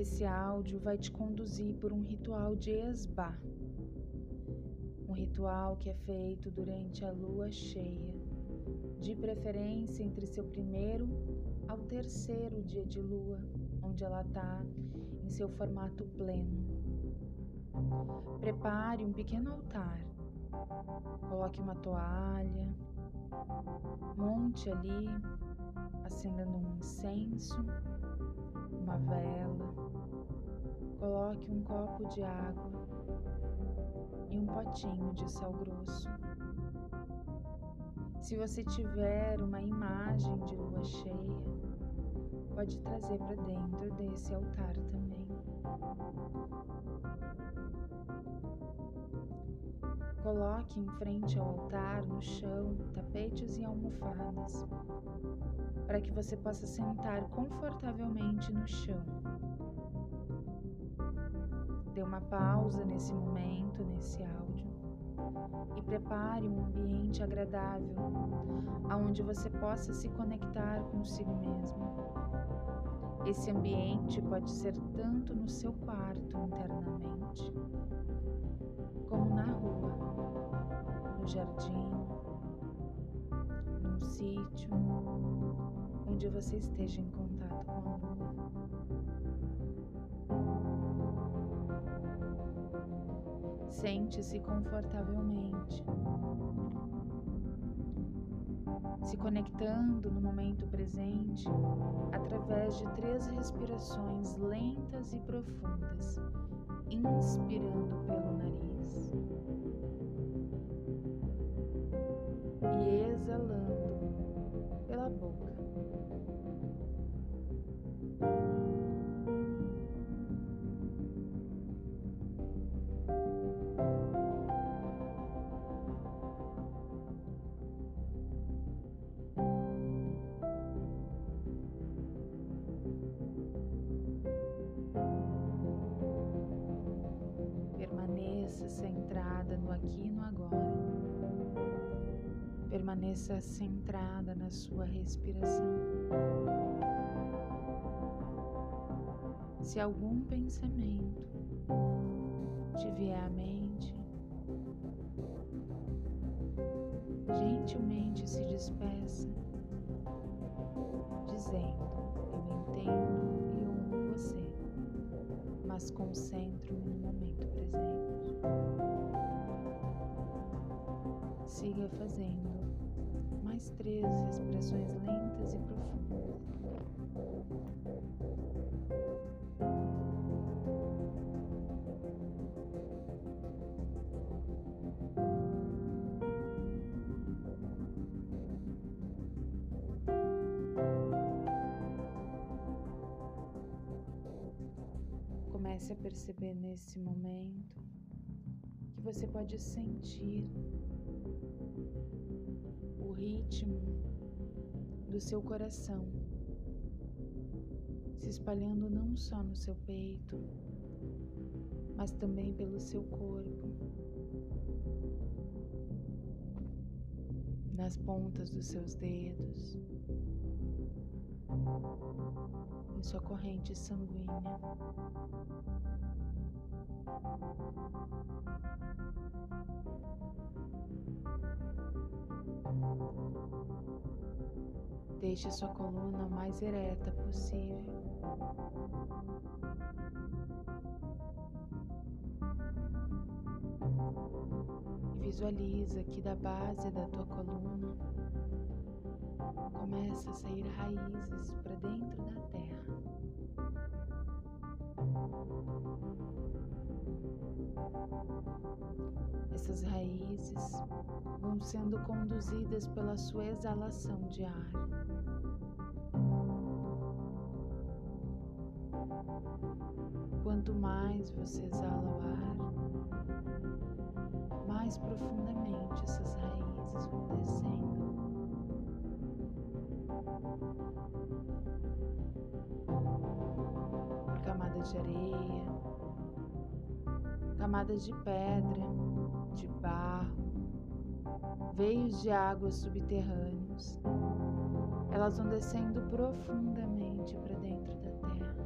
Esse áudio vai te conduzir por um ritual de esbá, um ritual que é feito durante a lua cheia, de preferência entre seu primeiro ao terceiro dia de lua, onde ela está em seu formato pleno. Prepare um pequeno altar, coloque uma toalha, monte ali, acendendo um incenso, uma vela, coloque um copo de água e um potinho de sal grosso. Se você tiver uma imagem de lua cheia, pode trazer para dentro desse altar também. Coloque em frente ao altar, no chão, tapetes e almofadas, para que você possa sentar confortavelmente no chão. Dê uma pausa nesse momento, nesse áudio, e prepare um ambiente agradável, aonde você possa se conectar consigo mesmo. Esse ambiente pode ser tanto no seu quarto internamente, como na rua, no jardim, num sítio, onde você esteja em contato com a lua. Sente-se confortavelmente, se conectando no momento presente através de três respirações lentas e profundas, inspirando pelo nariz e exalando pela boca. No aqui e no agora. Permaneça centrada na sua respiração. Se algum pensamento te vier à mente, gentilmente se despeça, dizendo: Eu entendo e honro você, mas concentro-me no momento presente. Siga fazendo mais três respirações lentas e profundas. Comece a perceber nesse momento que você pode sentir o ritmo do seu coração se espalhando não só no seu peito, mas também pelo seu corpo, nas pontas dos seus dedos, em sua corrente sanguínea. Deixe sua coluna mais ereta possível. E visualiza que da base da tua coluna começa a sair raízes para dentro da terra. Essas raízes vão sendo conduzidas pela sua exalação de ar. Quanto mais você exala o ar, mais profundamente essas raízes vão descendo. Por camadas de areia, camadas de pedra, de barro, veios de águas subterrâneos. Elas vão descendo profundamente para dentro da terra.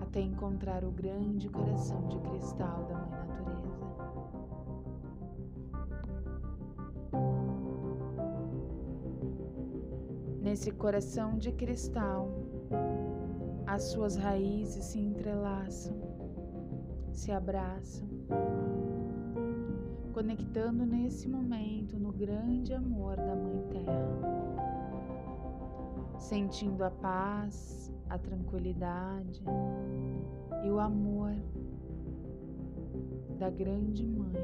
Até encontrar o grande coração de cristal da Mãe Natureza. Nesse coração de cristal, as suas raízes se entrelaçam, se abraçam, conectando nesse momento no grande amor da Mãe Terra, sentindo a paz, a tranquilidade e o amor da grande Mãe,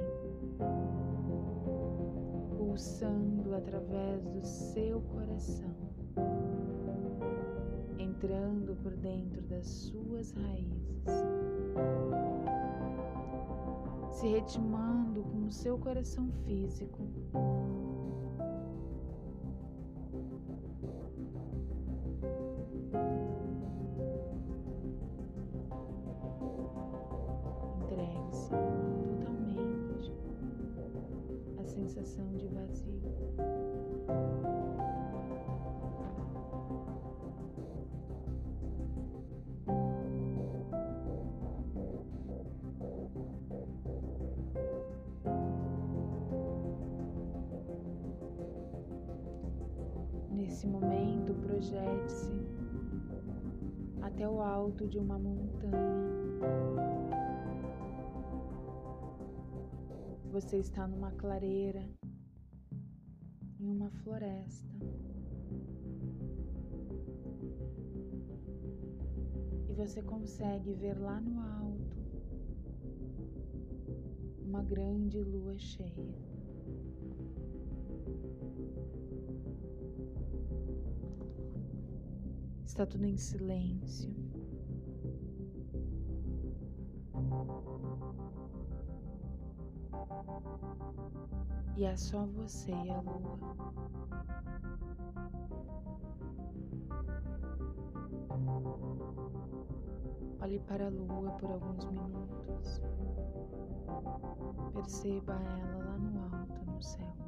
pulsando através do seu coração, entrando por dentro das suas raízes, se retimando com o seu coração físico sensação de vazio. Projete-se até o alto de uma montanha. Você está numa clareira, em uma floresta. E você consegue ver lá no alto uma grande lua cheia. Está tudo em silêncio. E é só você e a lua. Olhe para a lua por alguns minutos. Perceba ela lá no alto, no céu.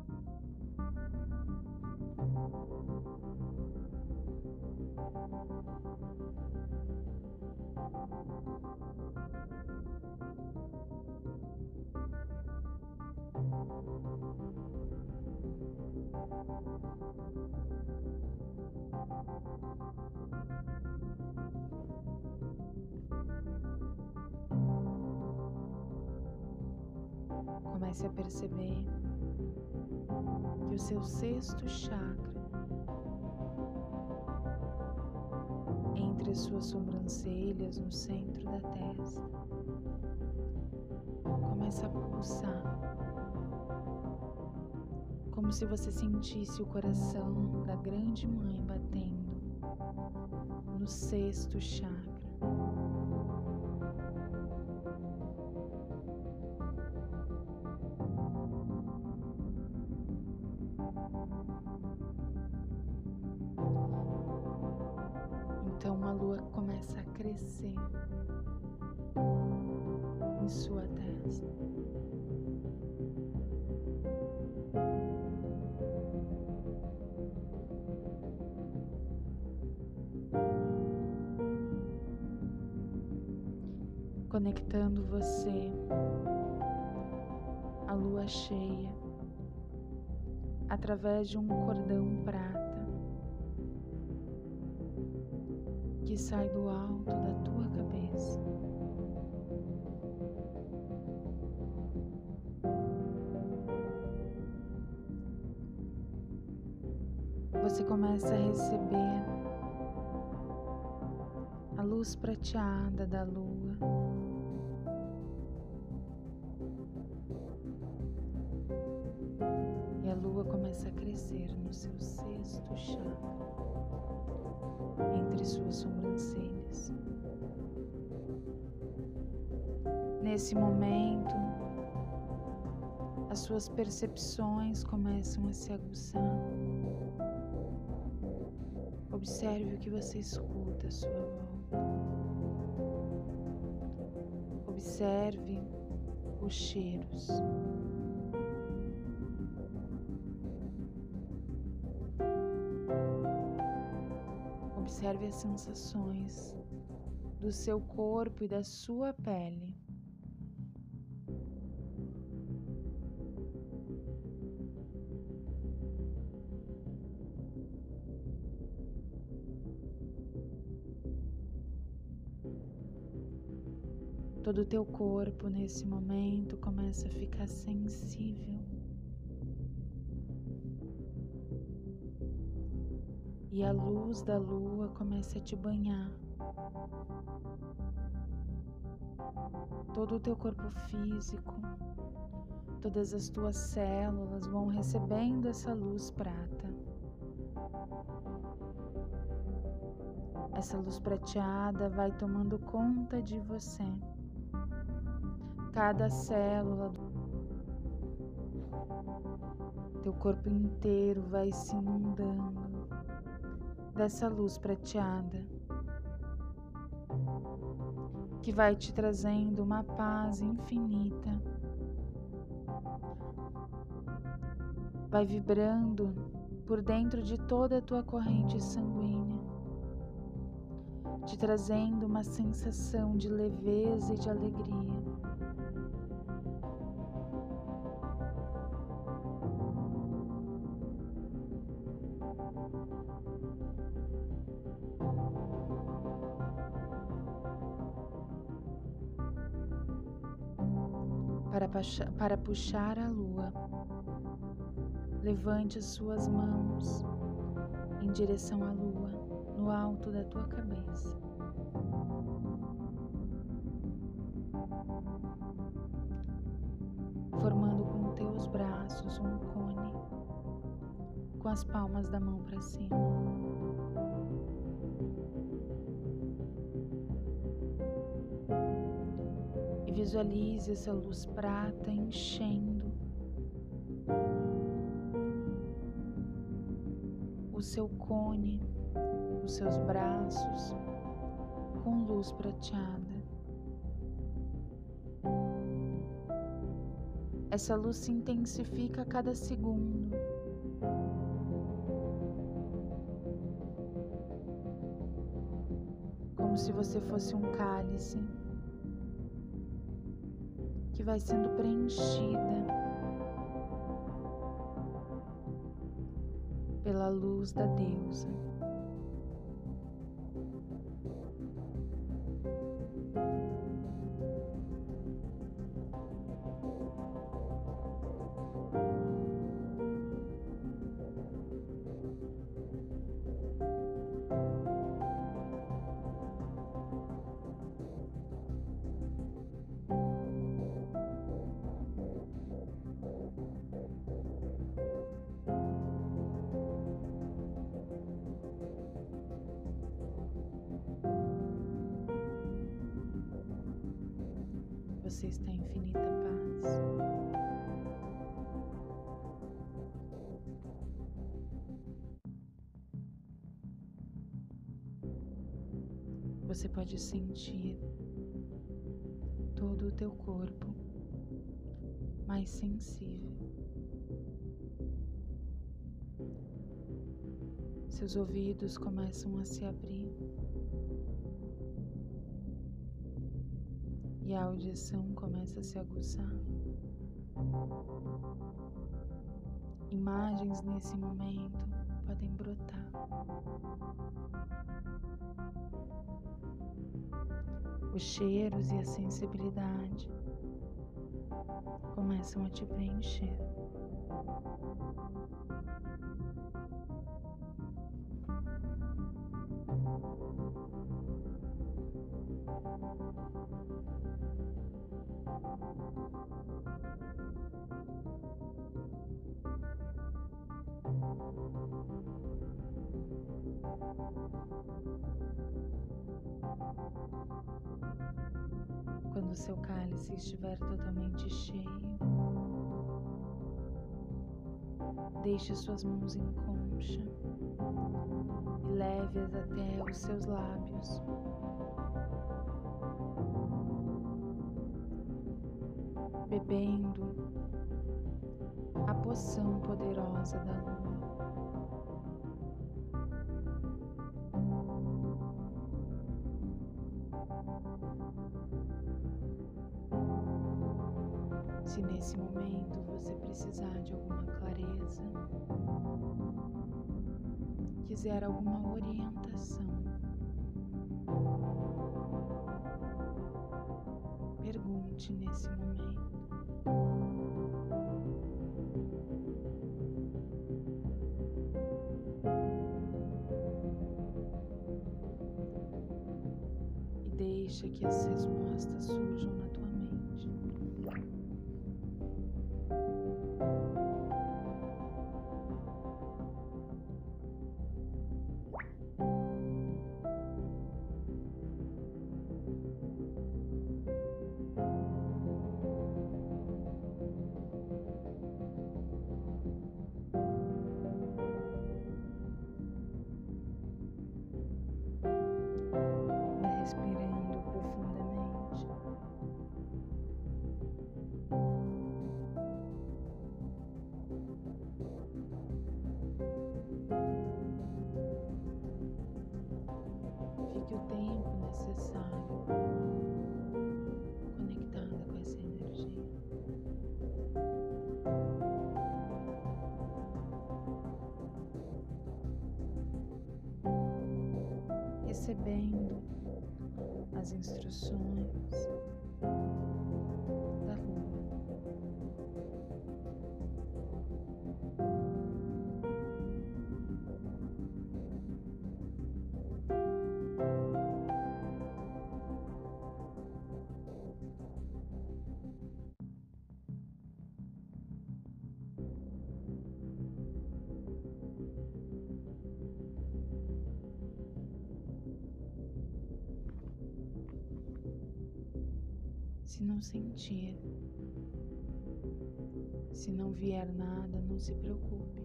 Comece a perceber que o seu sexto chakra, entre as suas sobrancelhas, no centro da testa, começa a pulsar, como se você sentisse o coração da grande mãe batendo no sexto chakra. Então a lua começa a crescer em sua testa. Conectando você à lua cheia através de um cordão prata. Que sai do alto da tua cabeça. Você começa a receber a luz prateada da lua. E a lua começa a crescer no seu sexto chakra Nesse momento, as suas percepções começam a se aguçar. Observe o que você escuta à sua volta. Observe os cheiros. Observe as sensações do seu corpo e da sua pele. Todo o teu corpo nesse momento começa a ficar sensível. E a luz da lua começa a te banhar. Todo o teu corpo físico, todas as tuas células vão recebendo essa luz prata. Essa luz prateada vai tomando conta de você cada célula do teu corpo inteiro vai se inundando dessa luz prateada que vai te trazendo uma paz infinita. Vai vibrando por dentro de toda a tua corrente sanguínea, te trazendo uma sensação de leveza e de alegria. Para, para puxar a lua. Levante as suas mãos em direção à lua, no alto da tua cabeça. Formando com teus braços um cone, com as palmas da mão para cima. Visualize essa luz prata enchendo o seu cone, os seus braços com luz prateada. Essa luz se intensifica a cada segundo. Como se você fosse um cálice que vai sendo preenchida pela luz da deusa. Você pode sentir todo o teu corpo mais sensível. Seus ouvidos começam a se abrir. e a audição começa a se aguçar. Imagens nesse momento podem brotar. Os cheiros e a sensibilidade começam a te preencher. Quando seu cálice estiver totalmente cheio, deixe suas mãos em concha e leve-as até os seus lábios. Bebendo a poção poderosa da lua. Se nesse momento você precisar de alguma clareza, quiser alguma orientação, pergunte nesse momento. E deixa que as respostas recebendo as instruções da lua. Sentir, se não vier nada, não se preocupe.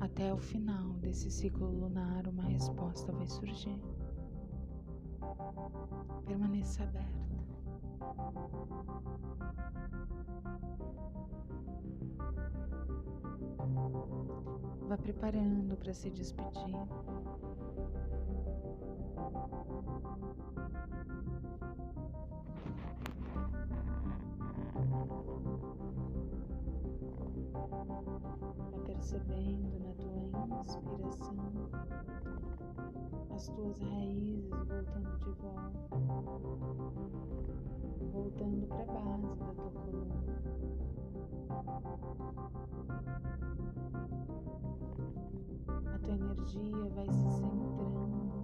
Até o final desse ciclo lunar, uma resposta vai surgir. Permaneça aberta. Vá preparando para se despedir. Vai percebendo na tua inspiração as tuas raízes voltando de volta, voltando para a base da tua coluna. A tua energia vai se centrando.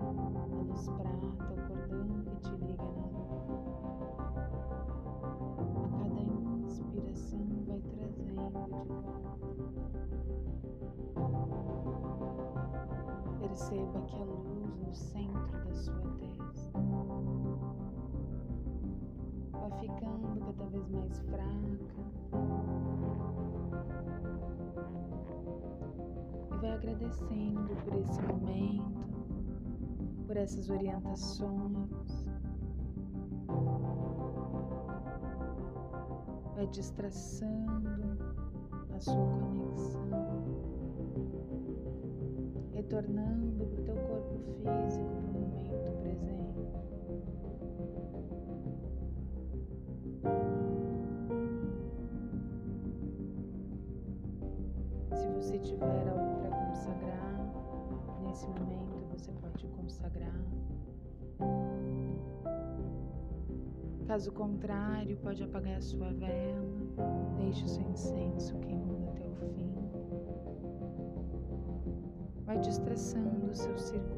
A luz prata, o cordão que te liga na lua. Perceba que a luz no centro da sua testa vai ficando cada vez mais fraca e vai agradecendo por esse momento, por essas orientações. Vai destraçando a sua conexão, retornando para o teu corpo físico, para o momento presente. Se você tiver algo para consagrar, nesse momento você pode consagrar. Caso contrário, pode apagar a sua vela, deixe o seu incenso queimando até o fim. Vai destraçando o seu círculo